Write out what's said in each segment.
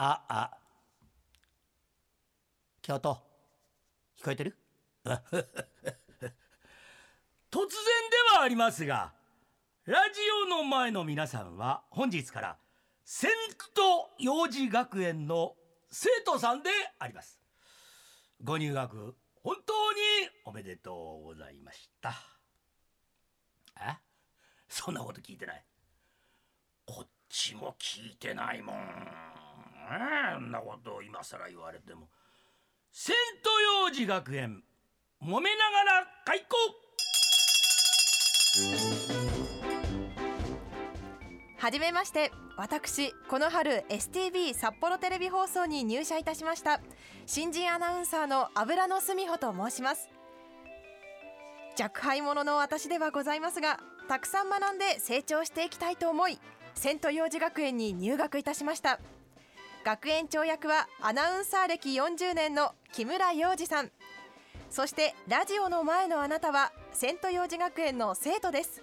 ああ。京都。聞こえてる？突然ではありますがラジオの前の皆さんは本日からセント幼児学園の生徒さんであります。ご入学本当におめでとうございました。え？そんなこと聞いてない。こっちも聞いてないもん。そんなことを今更言われても。セント幼児学園揉めながら開校はじめまして私この春 STB 札幌テレビ放送に入社いたしました新人アナウンサーの油野澄穂と申します。若輩者の私ではございますがたくさん学んで成長していきたいと思いセント幼児学園に入学いたしました。学園長役はアナウンサー歴40年の木村洋二さん。そしてラジオの前のあなたはセント幼児学園の生徒です。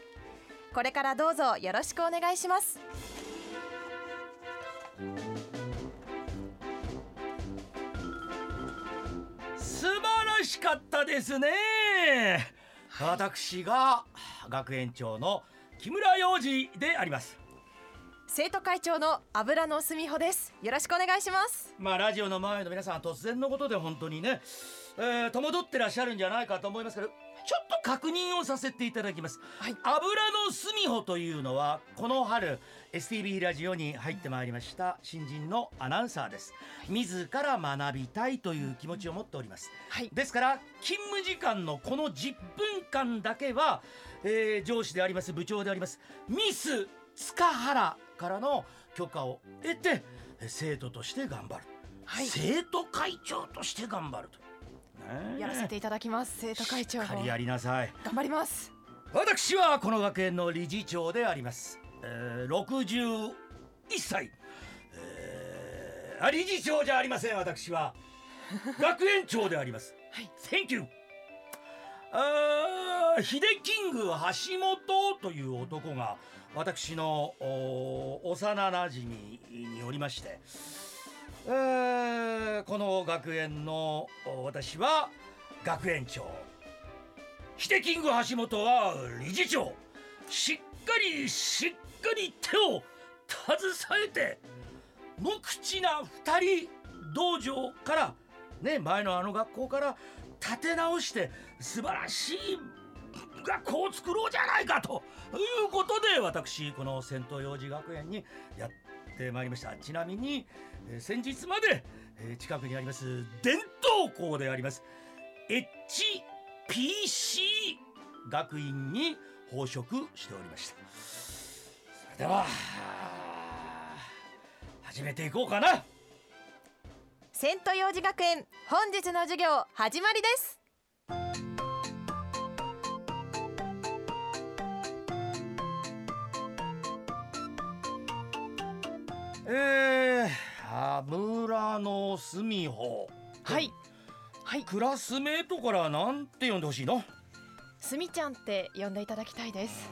これからどうぞよろしくお願いします。素晴らしかったですね、私が学園長の木村洋二であります生徒会長の油野澄穂です。よろしくお願いします。まあラジオの前の皆さん突然のことで本当にね、えー、戸惑ってらっしゃるんじゃないかと思いますけどちょっと確認をさせていただきます、はい。油の澄穂というのはこの春 STB ラジオに入ってまいりました新人のアナウンサーです。自ら学びたいという気持ちを持っております。はい。ですから勤務時間のこの10分間だけは、えー上司であります部長でありますミス塚原からの許可を得てえー生徒として頑張る、はい。生徒会長として頑張ると、ねえ。やらせていただきます生徒会長しっかりやりなさい。頑張ります。私はこの学園の理事長であります、えー、61歳、えーあ理事長じゃありません。私は。学園長であります。はい。Thank you あーヒデキング橋本という男が私の幼なじみにおりまして、えーこの学園の私は学園長ヒデキング橋本は理事長。しっかりしっかり手を携えて無口な二人道場からね前のあの学校から立て直して素晴らしい学校を作ろうじゃないかということで私この仙東幼児学園にやってまいりました。ちなみに、えー先日まで、えー近くにあります伝統校であります HPC 学院に奉職しておりました。それでは始めていこうかな。セント幼児学園本日の授業始まりです。えー、油の澄穂はい。はい。クラスメートからなんて呼んでほしいの？すみちゃんって呼んでいただきたいです。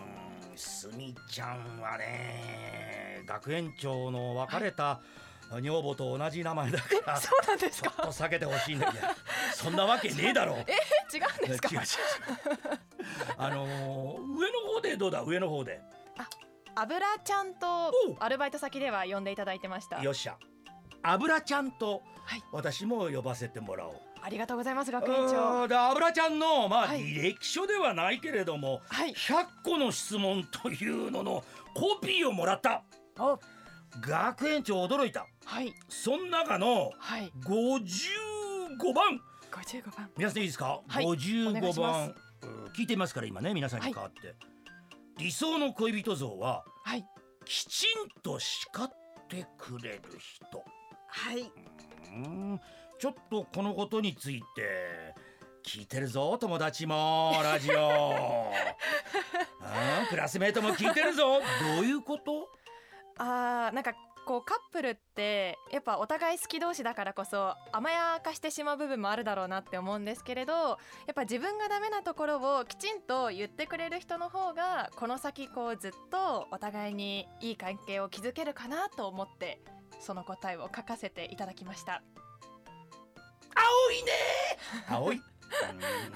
すみちゃんはね学園長の別れた女房と同じ名前だからち そうなんですょっと避けてほしいんだけど。そんなわけねえだろ。う え違うんですか？違う違う違う。あのー上の方でどうだ？上の方で油ちゃんとアルバイト先では呼んでいただいてました。よっしゃ。油ちゃんとはい。私も呼ばせてもらおう。ありがとうございます学園あ長ーで油ちゃんのまあ、はい。履歴書ではないけれどもはい。100個の質問というののコピーをもらった。お。学園長驚いた。はい。その中のはい。55番。55番。皆さんいいですか、はい。お願い55します。番うん聞いてみますから今ね皆さんに代わって、理想の恋人像ははい。きちんと叱ってくれる人。はい。うん。ちょっとこのことについて聞いてるぞ友達もラジオ。うんクラスメートも聞いてるぞ。どういうこと？あーなんかこうカップルってやっぱお互い好き同士だからこそ甘やかしてしまう部分もあるだろうなって思うんですけれどやっぱ自分がダメなところをきちんと言ってくれる人の方がこの先こうずっとお互いにいい関係を築けるかなと思ってその答えを書かせていただきました。青いね青い？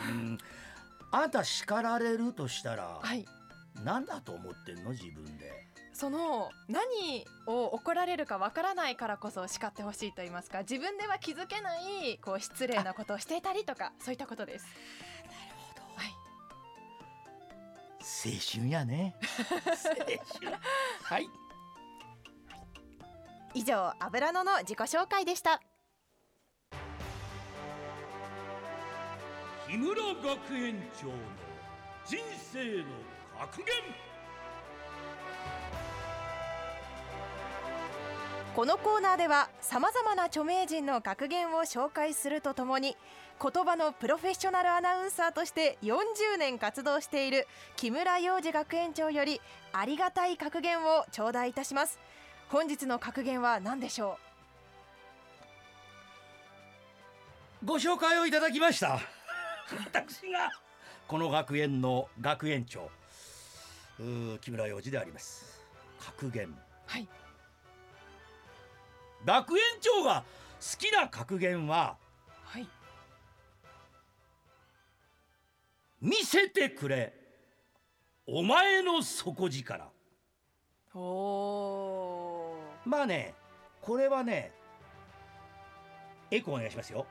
うん。あなた叱られるとしたら、はい。何だと思ってんの？自分でその何を怒られるかわからないからこそ叱ってほしいと言いますか自分では気づけないこう失礼なことをしていたりとかそういったことです。はい。青春やね。青春。はい。以上油野の自己紹介でした。木村学園長の人生の格言このコーナーではさまざまな著名人の格言を紹介するとともに言葉のプロフェッショナルアナウンサーとして40年活動している木村洋二学園長よりありがたい格言を頂戴いたします。本日の格言は何でしょご紹介をいただきました。私がこの学園の学園長木村洋二であります。格言。うはい学園長が好きな格言ははい。見せてくれお前の底力。おおまあねこれはねエコーお願いしますよ。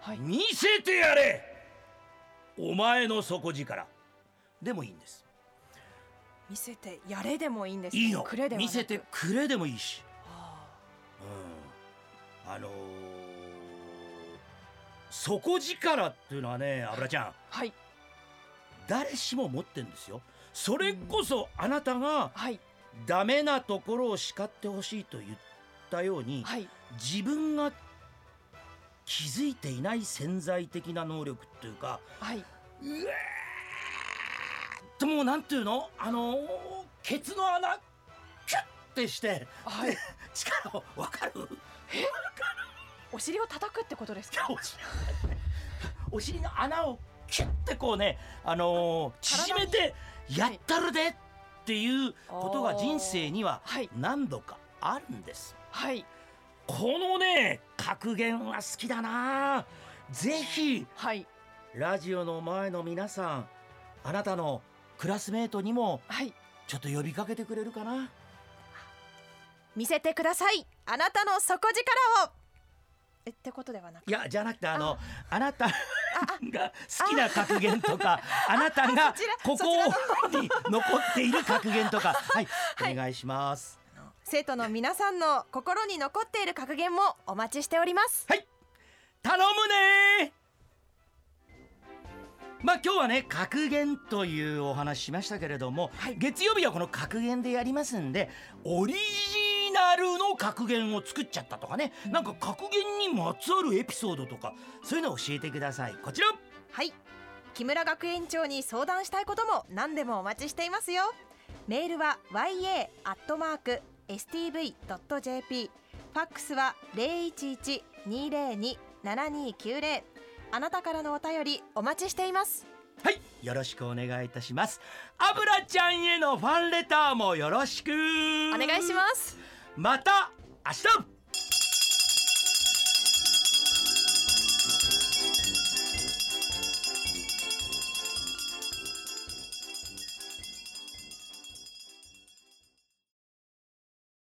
はい。見せてやれお前の底力。でもいいんです。見せてやれでもいいんですいいの。見せてくれでもいいしあのー底力っていうのはね油ちゃん。あはい。誰しも持ってんですよ。それこそあなたがはい。ダメなところを叱ってほしいと言ったようにはい。自分が気づいていない潜在的な能力っていうかはい。うわーっともうなんていうの？あのーケツの穴キュッてしてはい。力を分かる？お尻を叩くってことですか？お尻の穴をキュッてこうねあのー縮めてやったるでっていうことが人生にははい。何度かあるんです。はい。このね格言は好きだな。ぜひはい。ラジオの前の皆さんあなたのクラスメートにもはいちょっと呼びかけてくれるかな見せてください。あなたの底力を。えってことではなく。いやじゃなくてあのあ。なたが好きな格言とかあ。なたがここに。残っている格言とか。はい。はい。お願いします。生徒の皆さんの心に残っている格言もお待ちしております。はい。頼むねまあ今日はね格言というお話しましたけれども、はい。月曜日はこの格言でやりますんでオリジナルの格言を作っちゃったとかね、なんか格言にまつわるエピソードとかそういうのを教えてください。こちら。はい。木村学園長に相談したいことも何でもお待ちしていますよ。メールは ya.stv.jp ファックスは011-202-7290あなたからのお便りお待ちしています。はい。よろしくお願いいたします。アブラちゃんへのファンレターもよろしく。お願いしますまた明日！